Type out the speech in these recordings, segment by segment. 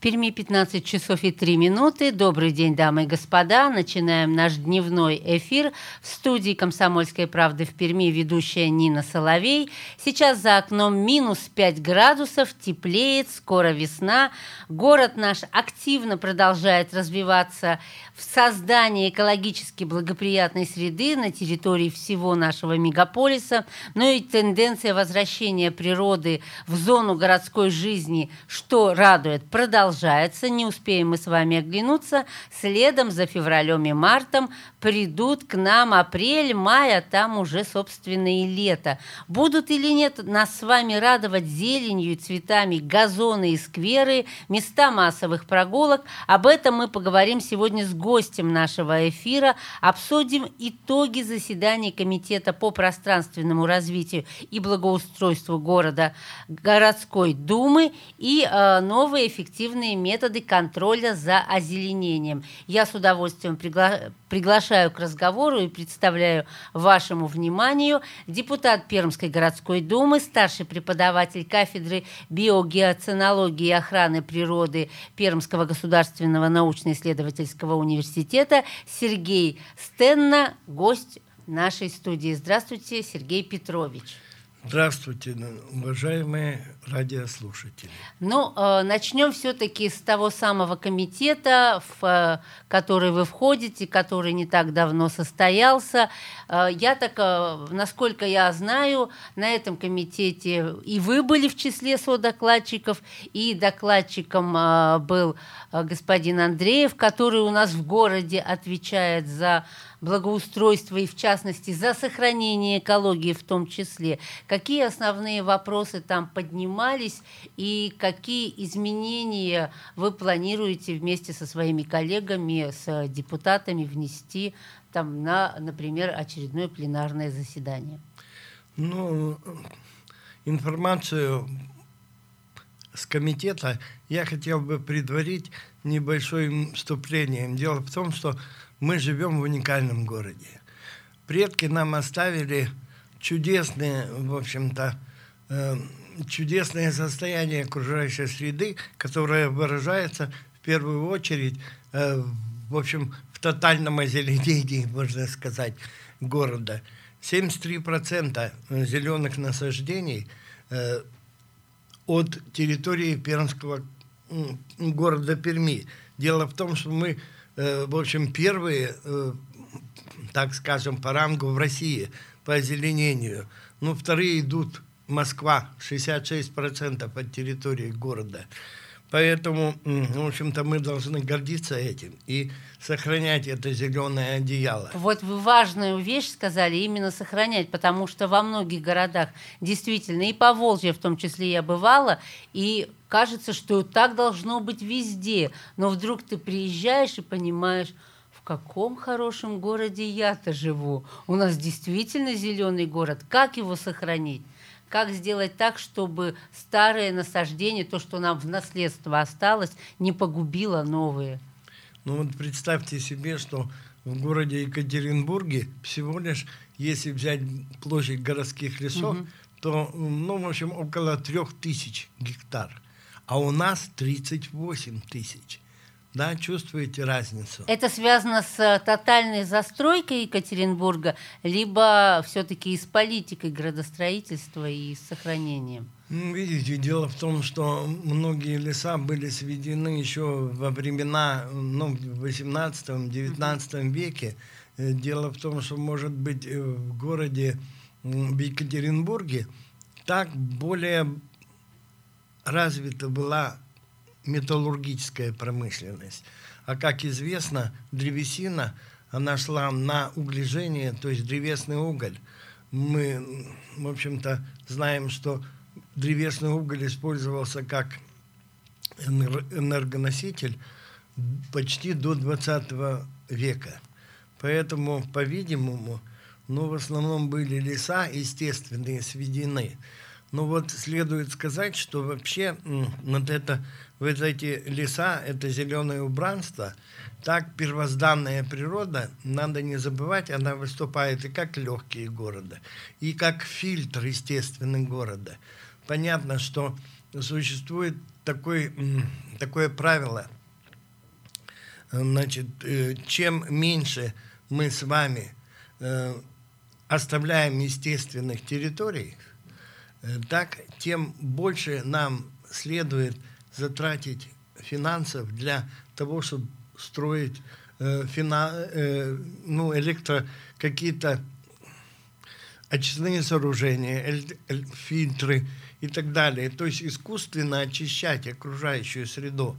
Перми 15 часов и 3 минуты. Добрый день, дамы и господа. Начинаем наш дневной эфир в студии «Комсомольской правды» в Перми ведущая Нина Соловей. Сейчас за окном минус 5 градусов, теплеет, скоро весна. Город наш активно продолжает развиваться в создании экологически благоприятной среды на территории всего нашего мегаполиса, но и тенденция возвращения природы в зону городской жизни, что радует, продолжается. Не успеем мы с вами оглянуться. Следом за февралем и мартом придут к нам апрель, май, а там уже, собственно, и лето. Будут или нет нас с вами радовать зеленью и цветами газоны и скверы, места массовых прогулок? Об этом мы поговорим сегодня с гостем нашего эфира. Обсудим итоги заседания Комитета по пространственному развитию и благоустройству города городской думы и э, новые эффективные методы контроля за озеленением. Я с удовольствием пригла приглашаю к разговору и представляю вашему вниманию депутат Пермской городской думы, старший преподаватель кафедры биогеоценологии и охраны природы Пермского государственного научно-исследовательского университета Сергей Стенна, гость нашей студии. Здравствуйте, Сергей Петрович. Здравствуйте, уважаемые радиослушатели. Ну, э, начнем все-таки с того самого комитета, в э, который вы входите, который не так давно состоялся. Э, я так, насколько я знаю, на этом комитете и вы были в числе содокладчиков, и докладчиком был господин Андреев, который у нас в городе отвечает за благоустройства и, в частности, за сохранение экологии в том числе. Какие основные вопросы там поднимались и какие изменения вы планируете вместе со своими коллегами, с депутатами внести там, на, например, очередное пленарное заседание? Ну, информацию с комитета я хотел бы предварить небольшим вступлением. Дело в том, что мы живем в уникальном городе. Предки нам оставили чудесные, в общем-то, э, чудесное состояние окружающей среды, которое выражается в первую очередь, э, в общем, в тотальном озеленении, можно сказать, города. 73% зеленых насаждений э, от территории Пермского города Перми. Дело в том, что мы в общем, первые, э, так скажем, по рангу в России по озеленению. Ну, вторые идут Москва, 66% от территории города. Поэтому, в общем-то, мы должны гордиться этим и сохранять это зеленое одеяло. Вот вы важную вещь сказали, именно сохранять, потому что во многих городах действительно, и по Волжье в том числе я бывала, и кажется, что так должно быть везде. Но вдруг ты приезжаешь и понимаешь, в каком хорошем городе я-то живу. У нас действительно зеленый город. Как его сохранить? Как сделать так, чтобы старые насаждения, то, что нам в наследство осталось, не погубило новые? Ну вот представьте себе, что в городе Екатеринбурге всего лишь, если взять площадь городских лесов, угу. то, ну, в общем, около трех тысяч гектар, а у нас 38 тысяч. Да, чувствуете разницу? Это связано с э, тотальной застройкой Екатеринбурга, либо все-таки с политикой градостроительства и с сохранением? Ну, видите, дело в том, что многие леса были сведены еще во времена, ну, в 18-19 mm-hmm. веке. Э, дело в том, что, может быть, э, в городе, в Екатеринбурге, так более развита была металлургическая промышленность. А как известно, древесина, она шла на углежение, то есть древесный уголь. Мы, в общем-то, знаем, что древесный уголь использовался как энергоноситель почти до 20 века. Поэтому, по-видимому, ну, в основном были леса естественные сведены. Но вот следует сказать, что вообще вот это, вот эти леса, это зеленое убранство, так первозданная природа, надо не забывать, она выступает и как легкие города, и как фильтр естественный города. Понятно, что существует такой, такое правило, значит, э, чем меньше мы с вами э, оставляем естественных территорий, так тем больше нам следует затратить финансов для того, чтобы строить э, фина, э, ну, электро какие-то очистные сооружения, фильтры и так далее. То есть искусственно очищать окружающую среду,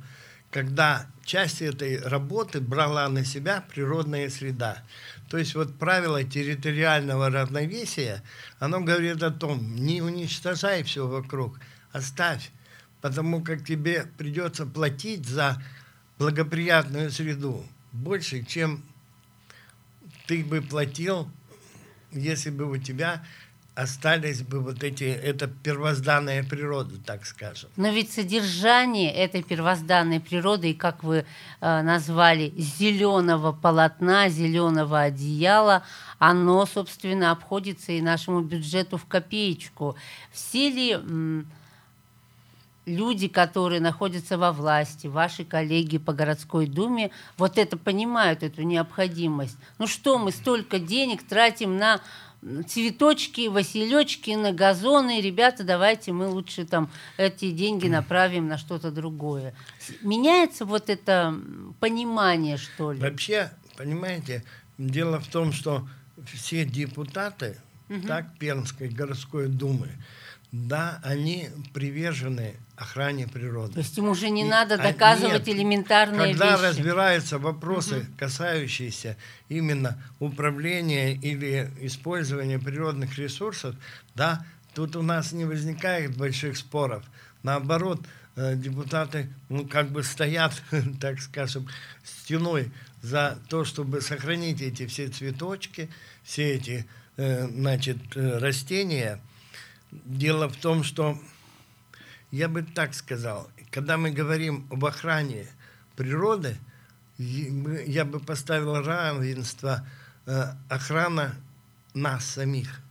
когда часть этой работы брала на себя природная среда. То есть вот правило территориального равновесия, оно говорит о том, не уничтожай все вокруг, оставь, потому как тебе придется платить за благоприятную среду больше, чем ты бы платил, если бы у тебя остались бы вот эти, это первозданная природа, так скажем. Но ведь содержание этой первозданной природы, и как вы э, назвали, зеленого полотна, зеленого одеяла, оно, собственно, обходится и нашему бюджету в копеечку. Все ли м, люди, которые находятся во власти, ваши коллеги по городской думе, вот это понимают, эту необходимость? Ну что мы столько денег тратим на цветочки, василечки на газоны, ребята, давайте мы лучше там эти деньги направим на что-то другое. Меняется вот это понимание, что ли? Вообще, понимаете, дело в том, что все депутаты, угу. так, Пермской городской думы, да, они привержены охране природы. То есть им уже не и, надо доказывать а, нет, элементарные когда вещи. Когда разбираются вопросы, угу. касающиеся именно управления или использования природных ресурсов, да, тут у нас не возникает больших споров. Наоборот, э, депутаты, ну, как бы стоят, так скажем, стеной за то, чтобы сохранить эти все цветочки, все эти, э, значит, э, растения. Дело в том, что я бы так сказал, когда мы говорим об охране природы, я бы поставил равенство э, охрана нас самих.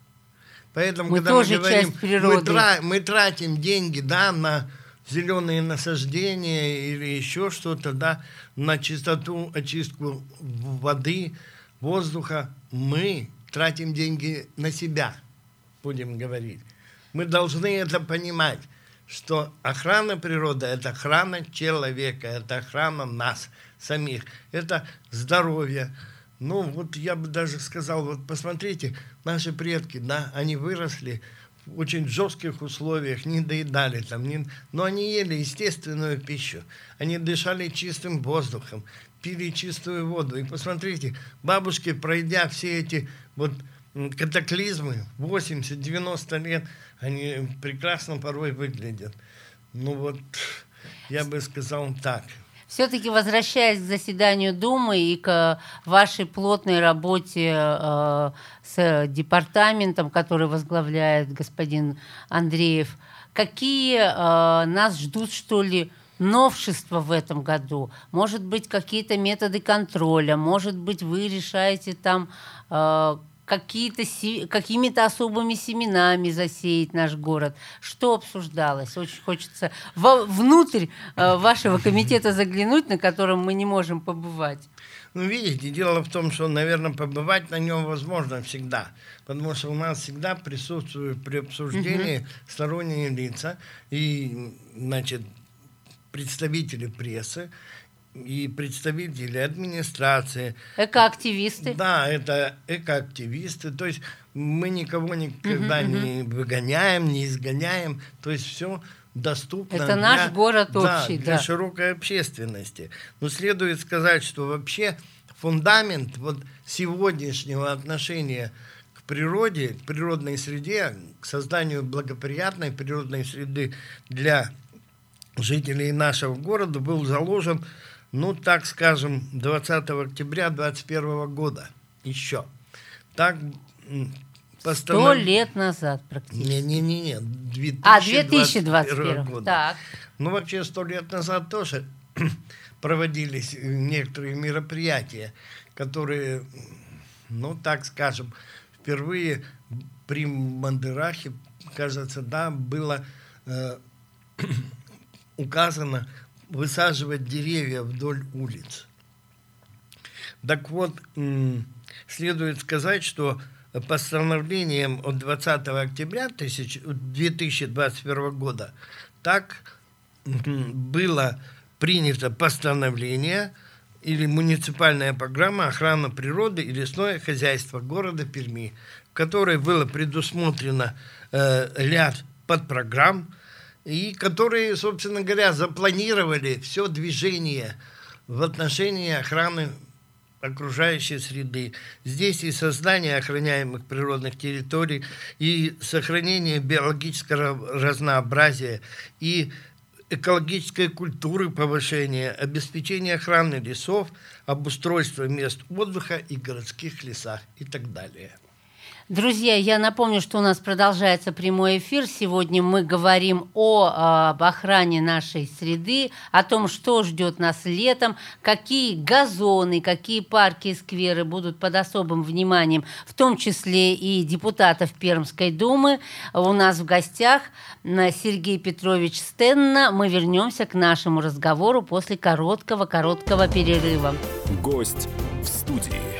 Поэтому, мы когда тоже мы говорим, часть природы. Мы, тра мы тратим деньги да, на зеленые насаждения или еще что-то, да, на чистоту, очистку воды, воздуха, мы тратим деньги на себя, будем говорить. Мы должны это понимать что охрана природы – это охрана человека, это охрана нас самих, это здоровье. Ну, вот я бы даже сказал, вот посмотрите, наши предки, да, они выросли в очень жестких условиях, не доедали там, не, но они ели естественную пищу, они дышали чистым воздухом, пили чистую воду. И посмотрите, бабушки, пройдя все эти вот катаклизмы, 80-90 лет, они прекрасно порой выглядят. Ну вот, я бы сказал так. Все-таки возвращаясь к заседанию Думы и к вашей плотной работе э, с департаментом, который возглавляет господин Андреев, какие э, нас ждут, что ли, новшества в этом году? Может быть, какие-то методы контроля? Может быть, вы решаете там э, какие-то какими-то особыми семенами засеять наш город. Что обсуждалось? Очень хочется во, внутрь э, вашего комитета заглянуть, на котором мы не можем побывать. Ну, видите, дело в том, что, наверное, побывать на нем возможно всегда, потому что у нас всегда присутствуют при обсуждении угу. сторонние лица и, значит, представители прессы, и представители администрации. Экоактивисты. Да, это экоактивисты. То есть мы никого никогда угу, не угу. выгоняем, не изгоняем. То есть все доступно. Это для, наш город общий, да, для да. широкой общественности. Но следует сказать, что вообще фундамент вот сегодняшнего отношения к природе, к природной среде, к созданию благоприятной природной среды для жителей нашего города был заложен ну, так скажем, 20 октября 21 года еще. Так постанов... Сто лет назад практически. Не-не-не, 2021 а, 2021 года. Так. Ну, вообще, сто лет назад тоже проводились некоторые мероприятия, которые, ну, так скажем, впервые при Мандерахе, кажется, да, было э, указано высаживать деревья вдоль улиц. Так вот, следует сказать, что постановлением от 20 октября 2021 года так было принято постановление или муниципальная программа охраны природы и лесное хозяйство города Перми, в которой было предусмотрено э, ряд подпрограмм, и которые, собственно говоря, запланировали все движение в отношении охраны окружающей среды. Здесь и создание охраняемых природных территорий, и сохранение биологического разнообразия, и экологической культуры повышения, обеспечение охраны лесов, обустройство мест отдыха и городских лесах и так далее. Друзья, я напомню, что у нас продолжается прямой эфир. Сегодня мы говорим о, а, об охране нашей среды, о том, что ждет нас летом, какие газоны, какие парки и скверы будут под особым вниманием, в том числе и депутатов Пермской думы. У нас в гостях Сергей Петрович Стенна. Мы вернемся к нашему разговору после короткого-короткого перерыва. Гость в студии.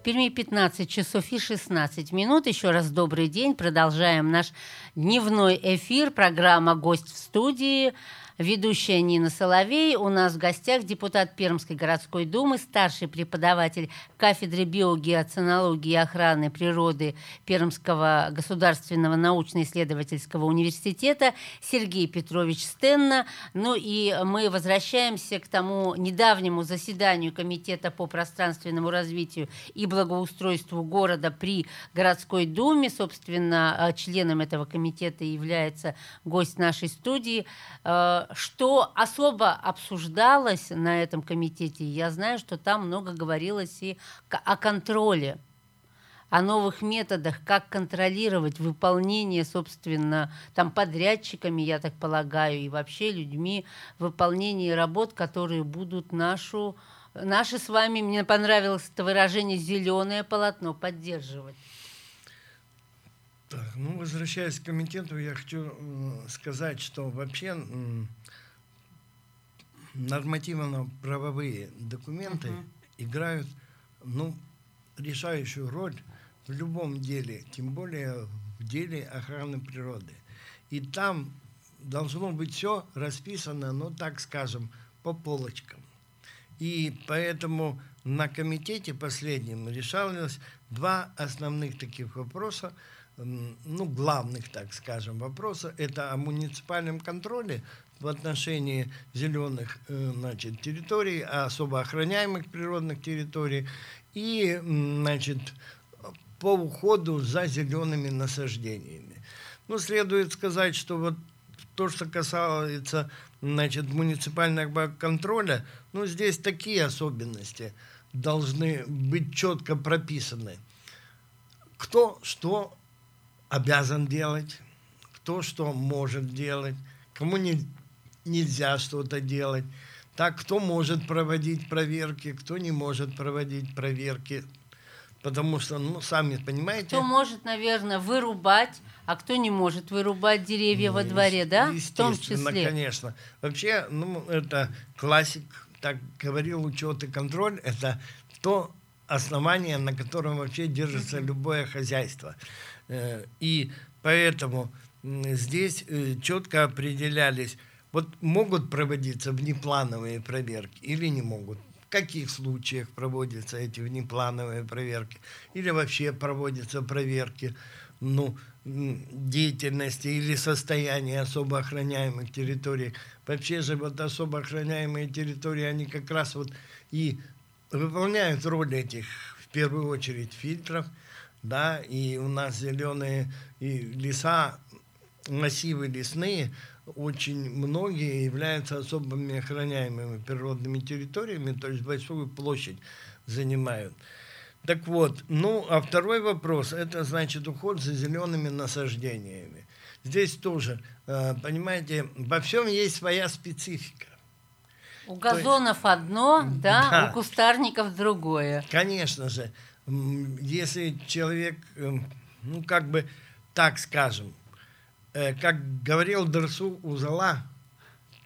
В Перми 15 часов и 16 минут. Еще раз добрый день. Продолжаем наш дневной эфир. Программа «Гость в студии». Ведущая Нина Соловей. У нас в гостях депутат Пермской городской думы, старший преподаватель кафедры биогеоценологии и охраны природы Пермского государственного научно-исследовательского университета Сергей Петрович Стенна. Ну и мы возвращаемся к тому недавнему заседанию Комитета по пространственному развитию и благоустройству города при городской думе. Собственно, членом этого комитета является гость нашей студии э, что особо обсуждалось на этом комитете, я знаю, что там много говорилось и о контроле, о новых методах, как контролировать выполнение, собственно, там подрядчиками, я так полагаю, и вообще людьми выполнение работ, которые будут нашу, наши с вами, мне понравилось это выражение, зеленое полотно поддерживать. Так, ну, возвращаясь к комитету, я хочу сказать, что вообще нормативно-правовые документы uh-huh. играют ну, решающую роль в любом деле, тем более в деле охраны природы. И там должно быть все расписано, ну, так скажем, по полочкам. И поэтому на комитете последнем решалось два основных таких вопроса, ну, главных, так скажем, вопроса. Это о муниципальном контроле в отношении зеленых э, значит, территорий, особо охраняемых природных территорий и значит, по уходу за зелеными насаждениями. Ну, следует сказать, что вот то, что касается значит, муниципального контроля, ну, здесь такие особенности должны быть четко прописаны. Кто что обязан делать, кто что может делать, кому не, нельзя что-то делать. Так, кто может проводить проверки, кто не может проводить проверки. Потому что, ну, сами понимаете... Кто может, наверное, вырубать, а кто не может вырубать деревья ну, во дворе, да? В том числе. конечно. Вообще, ну, это классик, так говорил учет и контроль, это то основание, на котором вообще держится любое хозяйство. Э, и поэтому здесь э, четко определялись вот могут проводиться внеплановые проверки или не могут? В каких случаях проводятся эти внеплановые проверки? Или вообще проводятся проверки ну, деятельности или состояния особо охраняемых территорий? Вообще же вот особо охраняемые территории, они как раз вот и выполняют роль этих, в первую очередь, фильтров, да, и у нас зеленые и леса, массивы лесные – очень многие являются особыми охраняемыми природными территориями, то есть большую площадь занимают. Так вот, ну, а второй вопрос, это значит уход за зелеными насаждениями. Здесь тоже, э, понимаете, во всем есть своя специфика. У газонов есть, одно, да, да, у кустарников другое. Конечно же, если человек, эм, ну, как бы, так скажем, э, как говорил Дерсу Узала,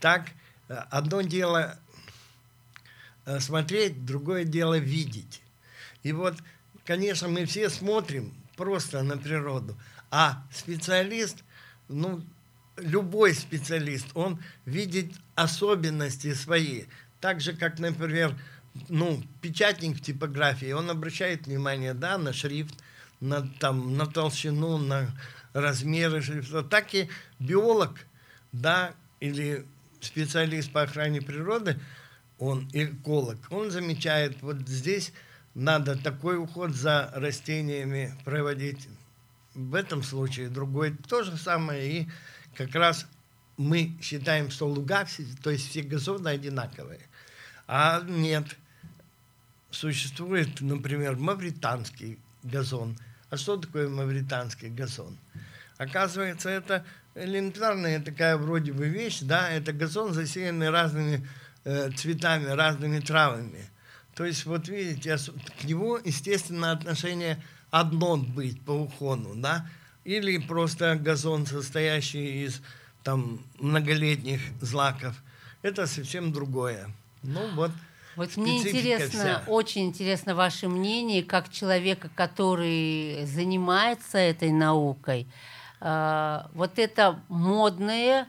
так э, одно дело смотреть, другое дело видеть. И вот, конечно, мы все смотрим просто на природу, а специалист, ну, любой специалист, он видит особенности свои. Так же, как, например, ну, печатник в типографии, он обращает внимание, да, на шрифт, на, там, на толщину, на размеры шрифта. Так и биолог, да, или специалист по охране природы, он эколог, он замечает, вот здесь надо такой уход за растениями проводить. В этом случае другой то же самое. И как раз мы считаем, что луга, то есть все газоны одинаковые. А нет. Существует, например, мавританский газон. А что такое мавританский газон? Оказывается, это элементарная такая вроде бы вещь, да, это газон, засеянный разными э, цветами, разными травами. То есть, вот видите, к нему, естественно, отношение одно быть по уходу, да, или просто газон, состоящий из там многолетних злаков. Это совсем другое. Ну вот. Вот мне интересно, вся. очень интересно ваше мнение, как человека, который занимается этой наукой. Э, вот это модное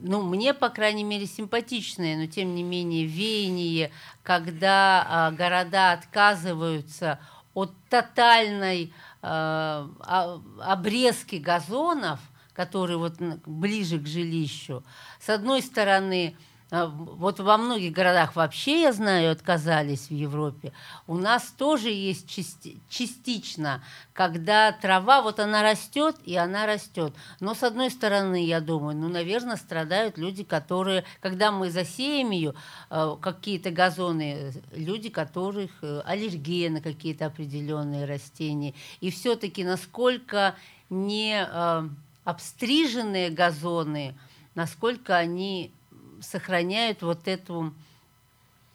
ну, мне, по крайней мере, симпатичное, но тем не менее веяние, когда а, города отказываются от тотальной а, обрезки газонов, которые вот ближе к жилищу. С одной стороны, вот во многих городах вообще, я знаю, отказались в Европе. У нас тоже есть части, частично, когда трава, вот она растет, и она растет. Но с одной стороны, я думаю, ну, наверное, страдают люди, которые, когда мы засеем ее, а, какие-то газоны, люди, которых э, аллергия на какие-то определенные растения. И все-таки насколько не а, обстриженные газоны, насколько они сохраняют вот эту,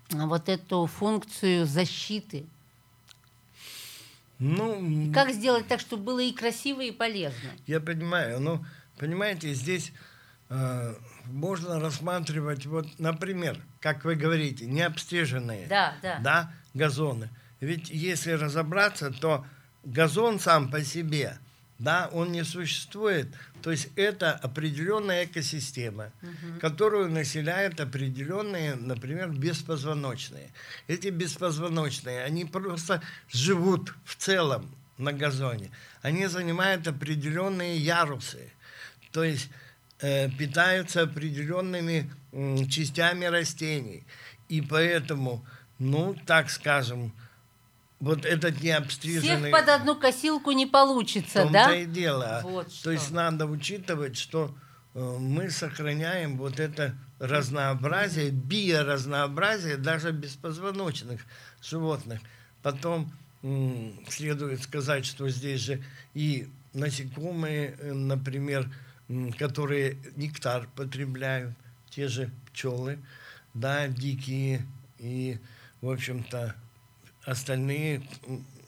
вот эту функцию защиты. Ну, как сделать так, чтобы было и красиво, и полезно? Я понимаю, но понимаете, здесь э, можно рассматривать, вот, например, как вы говорите, необстриженные да, да. Да, газоны. Ведь если разобраться, то газон сам по себе – да, он не существует. То есть это определенная экосистема, угу. которую населяют определенные, например, беспозвоночные. Эти беспозвоночные, они просто живут в целом на газоне. Они занимают определенные ярусы, то есть э, питаются определенными э, частями растений. И поэтому, ну, так скажем, вот этот не обстриженный... Всех под одну косилку не получится, да? то и дело. Вот То есть надо учитывать, что э, мы сохраняем вот это разнообразие, биоразнообразие даже беспозвоночных животных. Потом следует сказать, что здесь же и насекомые, э, например, которые нектар потребляют, те же пчелы, да, дикие и, в общем-то, остальные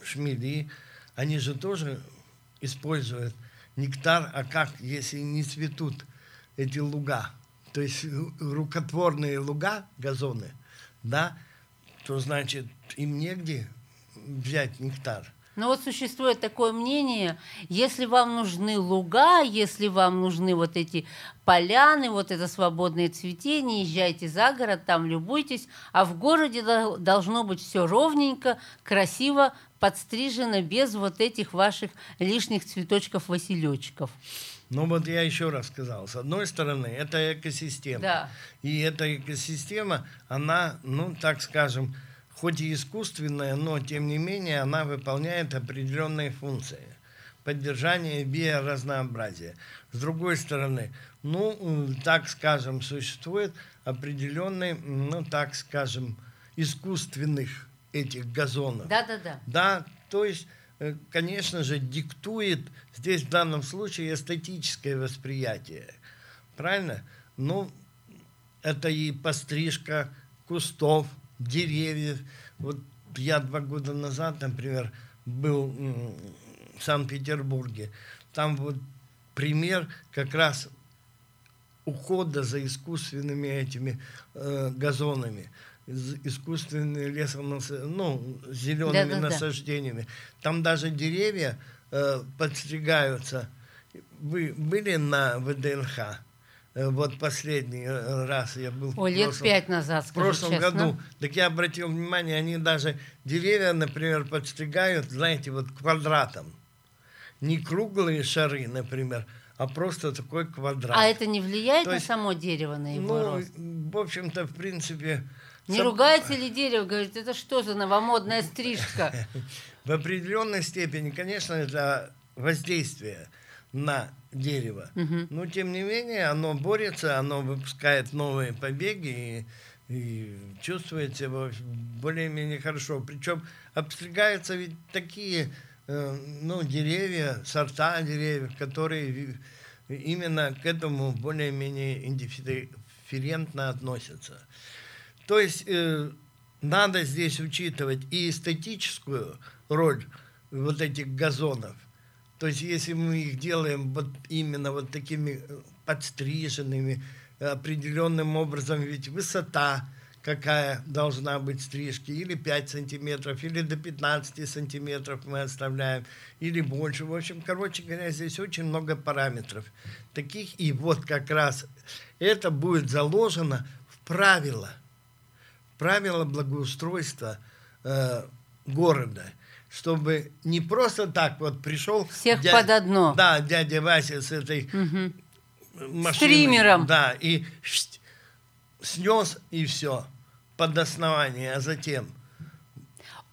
шмели, они же тоже используют нектар, а как, если не цветут эти луга, то есть рукотворные луга, газоны, да, то значит им негде взять нектар. Но вот существует такое мнение, если вам нужны луга, если вам нужны вот эти поляны, вот это свободное цветение, езжайте за город, там любуйтесь, а в городе должно быть все ровненько, красиво, подстрижено, без вот этих ваших лишних цветочков-василечков. Ну вот я еще раз сказал, с одной стороны, это экосистема. Да. И эта экосистема, она, ну так скажем, хоть и искусственная, но тем не менее она выполняет определенные функции. поддержания биоразнообразия. С другой стороны, ну, так скажем, существует определенный, ну, так скажем, искусственных этих газонов. Да, да, да. Да, то есть, э, конечно же, диктует здесь в данном случае эстетическое восприятие. Правильно? Ну, это и пострижка кустов, деревьев. Вот я два года назад, например, был в Санкт-Петербурге. Там вот пример как раз ухода за искусственными этими э, газонами, искусственными лесом, ну, зелеными да, да, насаждениями. Да. Там даже деревья э, подстригаются. Вы были на ВДНХ? Э, вот последний э, раз я был... О, лет прошлом, пять назад, В прошлом честно. году. Так я обратил внимание, они даже деревья, например, подстригают, знаете, вот квадратом. Не круглые шары, например, а просто такой квадрат. А это не влияет То на есть, само дерево, на его ну, рост? в общем-то, в принципе... Не сам... ругается ли дерево? Говорит, это что за новомодная стрижка? В определенной степени, конечно, это воздействие на дерево. Но, тем не менее, оно борется, оно выпускает новые побеги и, и чувствует себя более-менее хорошо. Причем обстригаются ведь такие Э, ну, деревья, сорта деревьев, которые именно к этому более-менее индифферентно относятся. То есть э, надо здесь учитывать и эстетическую роль вот этих газонов. То есть если мы их делаем вот именно вот такими э, подстриженными, определенным образом, ведь высота какая должна быть стрижки, или 5 сантиметров, или до 15 сантиметров мы оставляем, или больше. В общем, короче говоря, здесь очень много параметров. Таких, и вот как раз это будет заложено в правила, правила благоустройства э, города, чтобы не просто так вот пришел... Всех дядя, под одно. Да, дядя Вася с этой угу. машиной. Стримером. Да, и снес, и все под основание, а затем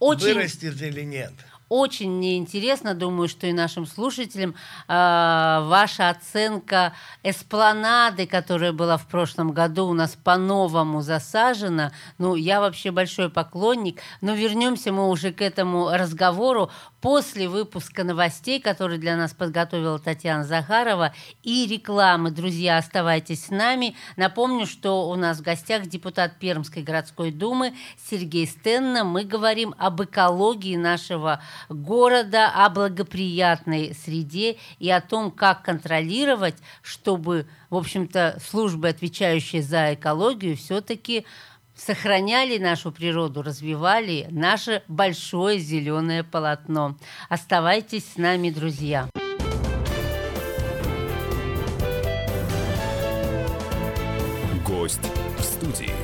Очень... вырастет или нет. Очень мне интересно, думаю, что и нашим слушателям, э, ваша оценка эспланады, которая была в прошлом году у нас по-новому засажена. Ну, я вообще большой поклонник, но вернемся мы уже к этому разговору после выпуска новостей, который для нас подготовила Татьяна Захарова, и рекламы. Друзья, оставайтесь с нами. Напомню, что у нас в гостях депутат Пермской городской думы Сергей Стенна. Мы говорим об экологии нашего города, о благоприятной среде и о том, как контролировать, чтобы, в общем-то, службы, отвечающие за экологию, все-таки сохраняли нашу природу, развивали наше большое зеленое полотно. Оставайтесь с нами, друзья. Гость в студии.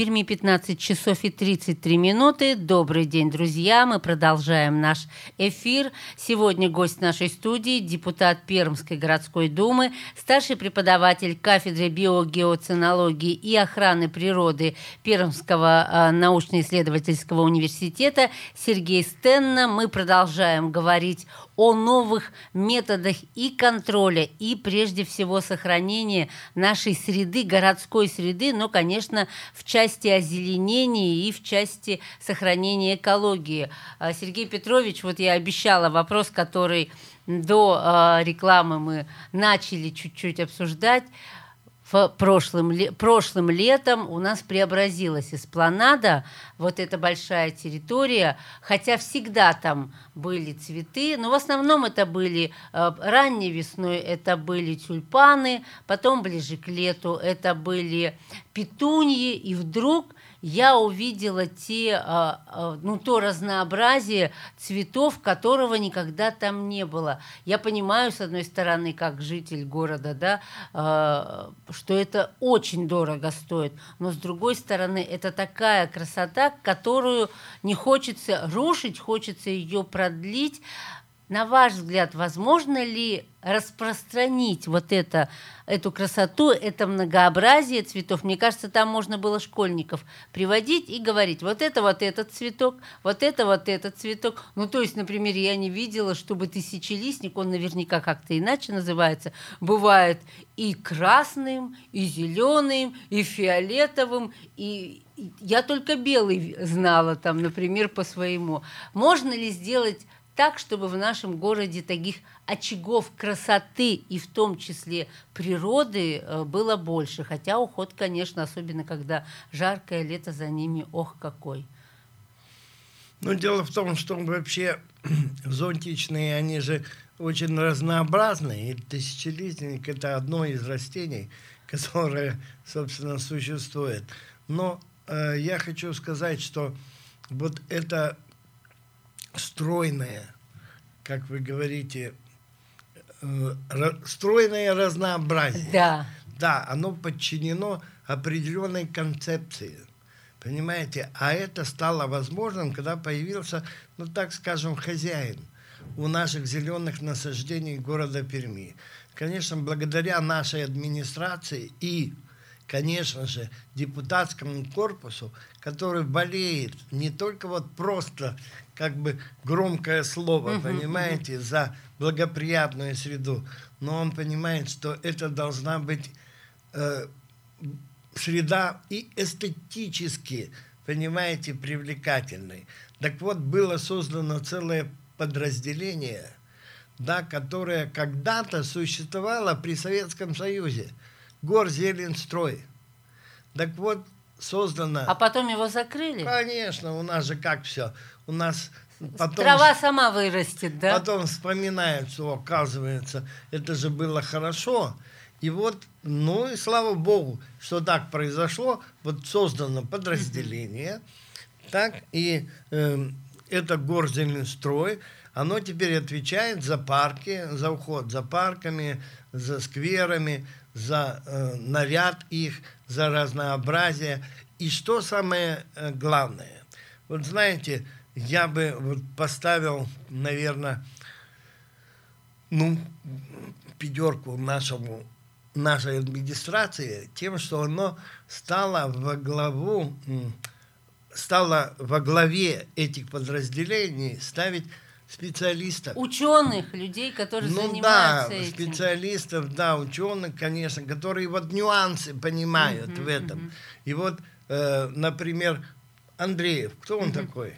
Перми 15 часов и 33 минуты. Добрый день, друзья. Мы продолжаем наш эфир. Сегодня гость нашей студии, депутат Пермской городской думы, старший преподаватель кафедры биогеоценологии и охраны природы Пермского э, научно-исследовательского университета Сергей Стенна. Мы продолжаем говорить о новых методах и контроля, и прежде всего сохранения нашей среды, городской среды, но, конечно, в части озеленения и в части сохранения экологии. А, Сергей Петрович, вот я обещала вопрос, который до а, рекламы мы начали чуть-чуть обсуждать в прошлым, прошлым летом у нас преобразилась эспланада, вот эта большая территория, хотя всегда там были цветы, но в основном это были э, ранней весной, это были тюльпаны, потом ближе к лету это были петуньи, и вдруг я увидела те, а, а, ну, то разнообразие цветов, которого никогда там не было. Я понимаю, с одной стороны, как житель города, да, а, что это очень дорого стоит, но с другой стороны, это такая красота, которую не хочется рушить, хочется ее продлить. На ваш взгляд, возможно ли распространить вот это, эту красоту, это многообразие цветов? Мне кажется, там можно было школьников приводить и говорить, вот это вот этот цветок, вот это вот этот цветок. Ну, то есть, например, я не видела, чтобы тысячелистник, он наверняка как-то иначе называется, бывает и красным, и зеленым, и фиолетовым, и я только белый знала там, например, по своему. Можно ли сделать так, чтобы в нашем городе таких очагов красоты и в том числе природы э, было больше. Хотя уход, конечно, особенно когда жаркое лето за ними, ох какой. Ну, дело в том, что вообще зонтичные, они же очень разнообразные. И тысячелистник – это одно из растений, которое, собственно, существует. Но э, я хочу сказать, что вот это стройное, как вы говорите, э, стройное разнообразие. Да. Да, оно подчинено определенной концепции. Понимаете? А это стало возможным, когда появился, ну так скажем, хозяин у наших зеленых насаждений города Перми. Конечно, благодаря нашей администрации и конечно же, депутатскому корпусу, который болеет не только вот просто как бы громкое слово, uh-huh, понимаете, uh-huh. за благоприятную среду, но он понимает, что это должна быть э, среда и эстетически, понимаете, привлекательной. Так вот, было создано целое подразделение, да, которое когда-то существовало при Советском Союзе – Горзеленстрой. Так вот, создано... А потом его закрыли? Конечно, у нас же как все. У нас потом... Трава сама вырастет, да? Потом вспоминают, что, оказывается, это же было хорошо. И вот, ну и слава богу, что так произошло. Вот создано подразделение. Так, и э, это Горзеленстрой. Оно теперь отвечает за парки, за уход за парками, за скверами, за э, наряд их, за разнообразие. И что самое э, главное? Вот знаете, я бы вот поставил, наверное, ну, пятерку нашему, нашей администрации тем, что оно стало во главу, стало во главе этих подразделений ставить специалистов. Ученых, людей, которые ну, занимаются да, этим. специалистов, да, ученых, конечно, которые вот нюансы понимают uh-huh, в этом. Uh-huh. И вот, э, например, Андреев, кто он uh-huh. такой?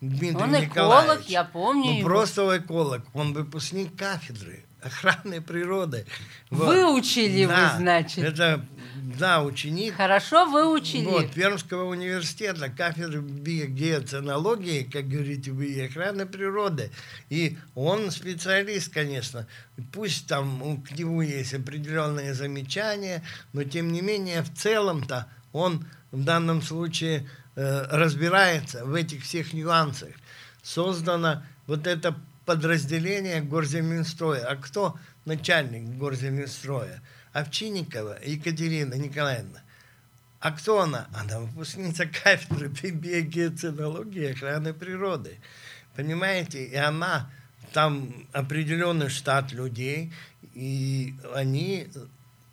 Дмитрий он Николаевич. эколог, я помню. Ну, его. просто эколог. Он выпускник кафедры охраны природы. Вот. Выучили да, вы, значит. Это да, ученик. Хорошо выучили. Вот, Пермского университета, кафедры биогеоценологии, как говорите вы, и охраны природы. И он специалист, конечно. Пусть там к нему есть определенные замечания, но тем не менее в целом-то он в данном случае э, разбирается в этих всех нюансах. Создано вот это подразделение Горземинстроя. А кто начальник Горземинстроя? Овчинникова Екатерина Николаевна. А кто она? Она выпускница кафедры биогеоценологии и охраны природы. Понимаете? И она, там определенный штат людей, и они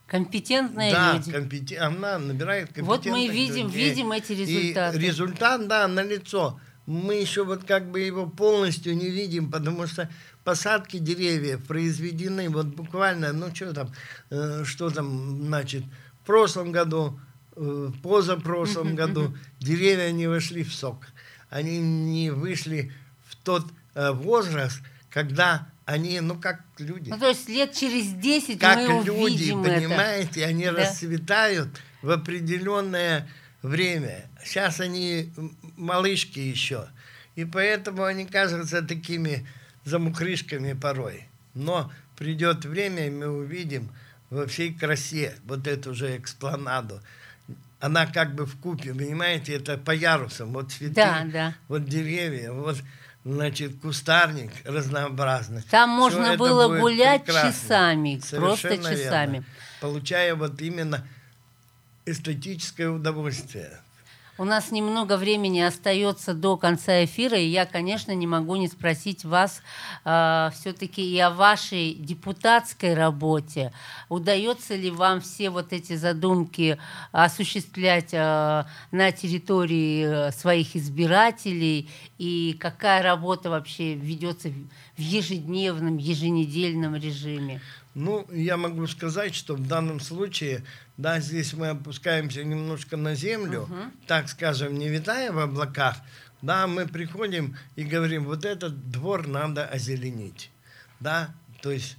Компетентные да, люди. Компетен... Она набирает компетентных Вот мы видим, людей. видим эти результаты. И результат, да, на лицо. Мы еще вот как бы его полностью не видим, потому что посадки деревьев произведены вот буквально, ну что там, э, что там, значит, в прошлом году, э, позапрошлом году деревья не вошли в сок. Они не вышли в тот э, возраст, когда они, ну, как люди. Ну, то есть лет через 10 как мы люди, увидим понимаете, это. они да? расцветают в определенное время. Сейчас они малышки еще. И поэтому они кажутся такими замукрышками порой. Но придет время, и мы увидим во всей красе вот эту же экспланаду. Она как бы в купе, понимаете, это по ярусам. Вот цветы, да, да. вот деревья, вот значит, кустарник разнообразный. Там можно было гулять прекрасно. часами, Совершенно просто часами. Верно. Получая вот именно эстетическое удовольствие. У нас немного времени остается до конца эфира, и я, конечно, не могу не спросить вас э, все-таки и о вашей депутатской работе. Удается ли вам все вот эти задумки осуществлять э, на территории э, своих избирателей, и какая работа вообще ведется в ежедневном, еженедельном режиме? Ну, я могу сказать, что в данном случае, да, здесь мы опускаемся немножко на землю, угу. так скажем, не витая в облаках, да, мы приходим и говорим, вот этот двор надо озеленить, да, то есть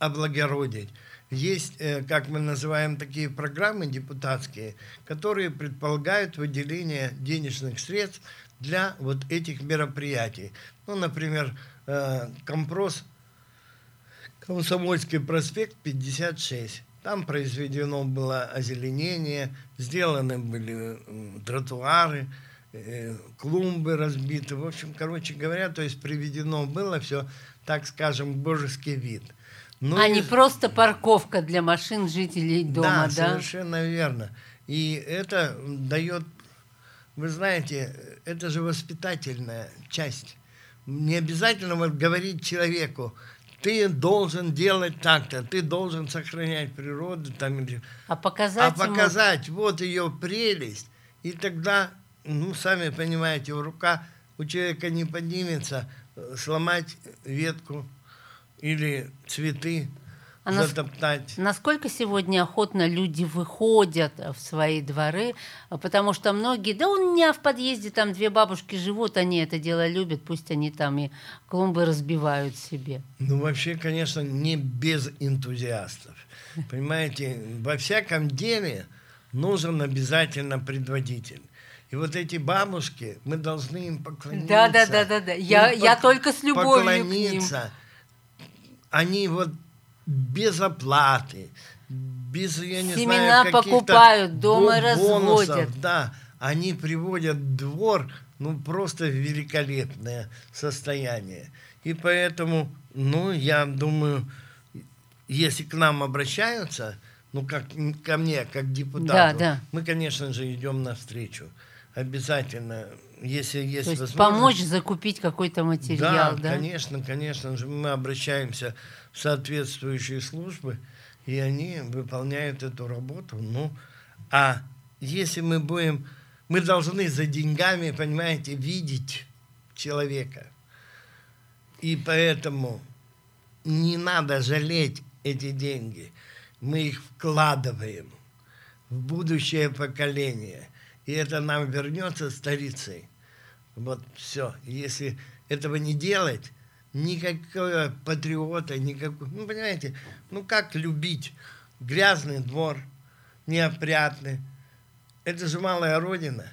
облагородить. Есть, э, как мы называем, такие программы депутатские, которые предполагают выделение денежных средств для вот этих мероприятий. Ну, например, э, компрос Комсомольский проспект 56. Там произведено было озеленение, сделаны были тротуары, э, клумбы разбиты. В общем, короче говоря, то есть приведено было все, так скажем, божеский вид. Ну, а и... не просто парковка для машин жителей дома, да? Да, совершенно верно. И это дает, вы знаете, это же воспитательная часть. Не обязательно вот говорить человеку, ты должен делать так-то, ты должен сохранять природу там. А показать, а показать ему... вот ее прелесть, и тогда, ну, сами понимаете, рука у человека не поднимется э, сломать ветку или цветы, а затоптать. Насколько сегодня охотно люди выходят в свои дворы, потому что многие, да у меня в подъезде там две бабушки живут, они это дело любят, пусть они там и клумбы разбивают себе. Ну вообще, конечно, не без энтузиастов. Понимаете, во всяком деле нужен обязательно предводитель. И вот эти бабушки, мы должны им поклониться. Да, да, да, да, да. Я, я только с любовью поклониться. к ним. Они вот без оплаты, без, я не Семена знаю, покупают, дома бонусов, разводят. Да, они приводят двор, ну, просто в великолепное состояние. И поэтому, ну, я думаю, если к нам обращаются, ну, как ко мне, как депутату, да, да. мы, конечно же, идем навстречу. Обязательно, если есть, То есть возможность. помочь закупить какой-то материал, да? Да, конечно, конечно же, мы обращаемся соответствующие службы, и они выполняют эту работу. Ну, а если мы будем, мы должны за деньгами, понимаете, видеть человека. И поэтому не надо жалеть эти деньги. Мы их вкладываем в будущее поколение. И это нам вернется старицей. Вот все. Если этого не делать, никакого патриота, никакой... Ну, понимаете, ну как любить грязный двор, неопрятный? Это же малая родина.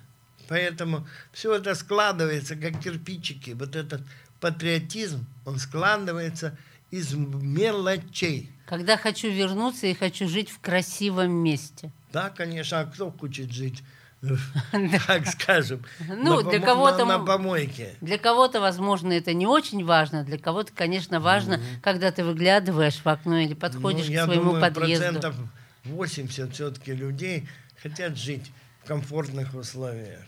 Поэтому все это складывается, как кирпичики. Вот этот патриотизм, он складывается из мелочей. Когда хочу вернуться и хочу жить в красивом месте. Да, конечно. А кто хочет жить так скажем, ну, на, для кого-то, на, на помойке. Для кого-то, возможно, это не очень важно, для кого-то, конечно, важно, mm-hmm. когда ты выглядываешь в окно или подходишь ну, к своему думаю, подъезду. процентов 80 все-таки людей хотят жить в комфортных условиях.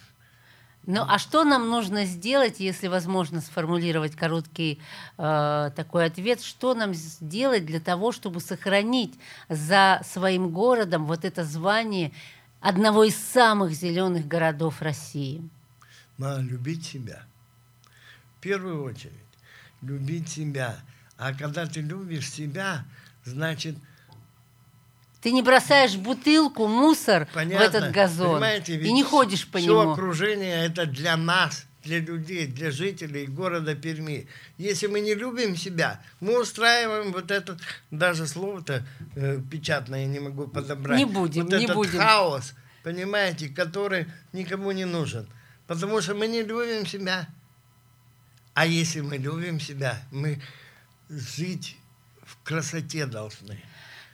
Ну, а что нам нужно сделать, если возможно сформулировать короткий э, такой ответ? Что нам сделать для того, чтобы сохранить за своим городом вот это звание одного из самых зеленых городов России? Надо любить себя. В первую очередь, любить себя. А когда ты любишь себя, значит... Ты не бросаешь бутылку, мусор Понятно. в этот газон. Понимаете, и не ходишь по все нему. Все окружение – это для нас – для людей, для жителей города Перми. Если мы не любим себя, мы устраиваем вот этот, даже слово-то э, печатное я не могу подобрать. Не будем, вот не этот будем. хаос, понимаете, который никому не нужен. Потому что мы не любим себя. А если мы любим себя, мы жить в красоте должны.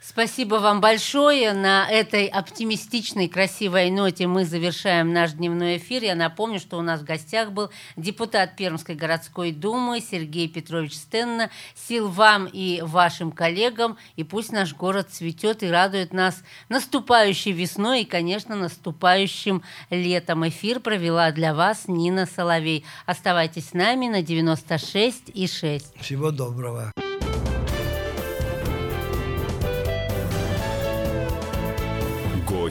Спасибо вам большое. На этой оптимистичной, красивой ноте мы завершаем наш дневной эфир. Я напомню, что у нас в гостях был депутат Пермской городской думы Сергей Петрович Стенна. Сил вам и вашим коллегам. И пусть наш город цветет и радует нас наступающей весной и, конечно, наступающим летом. Эфир провела для вас Нина Соловей. Оставайтесь с нами на 96 и 6. Всего доброго.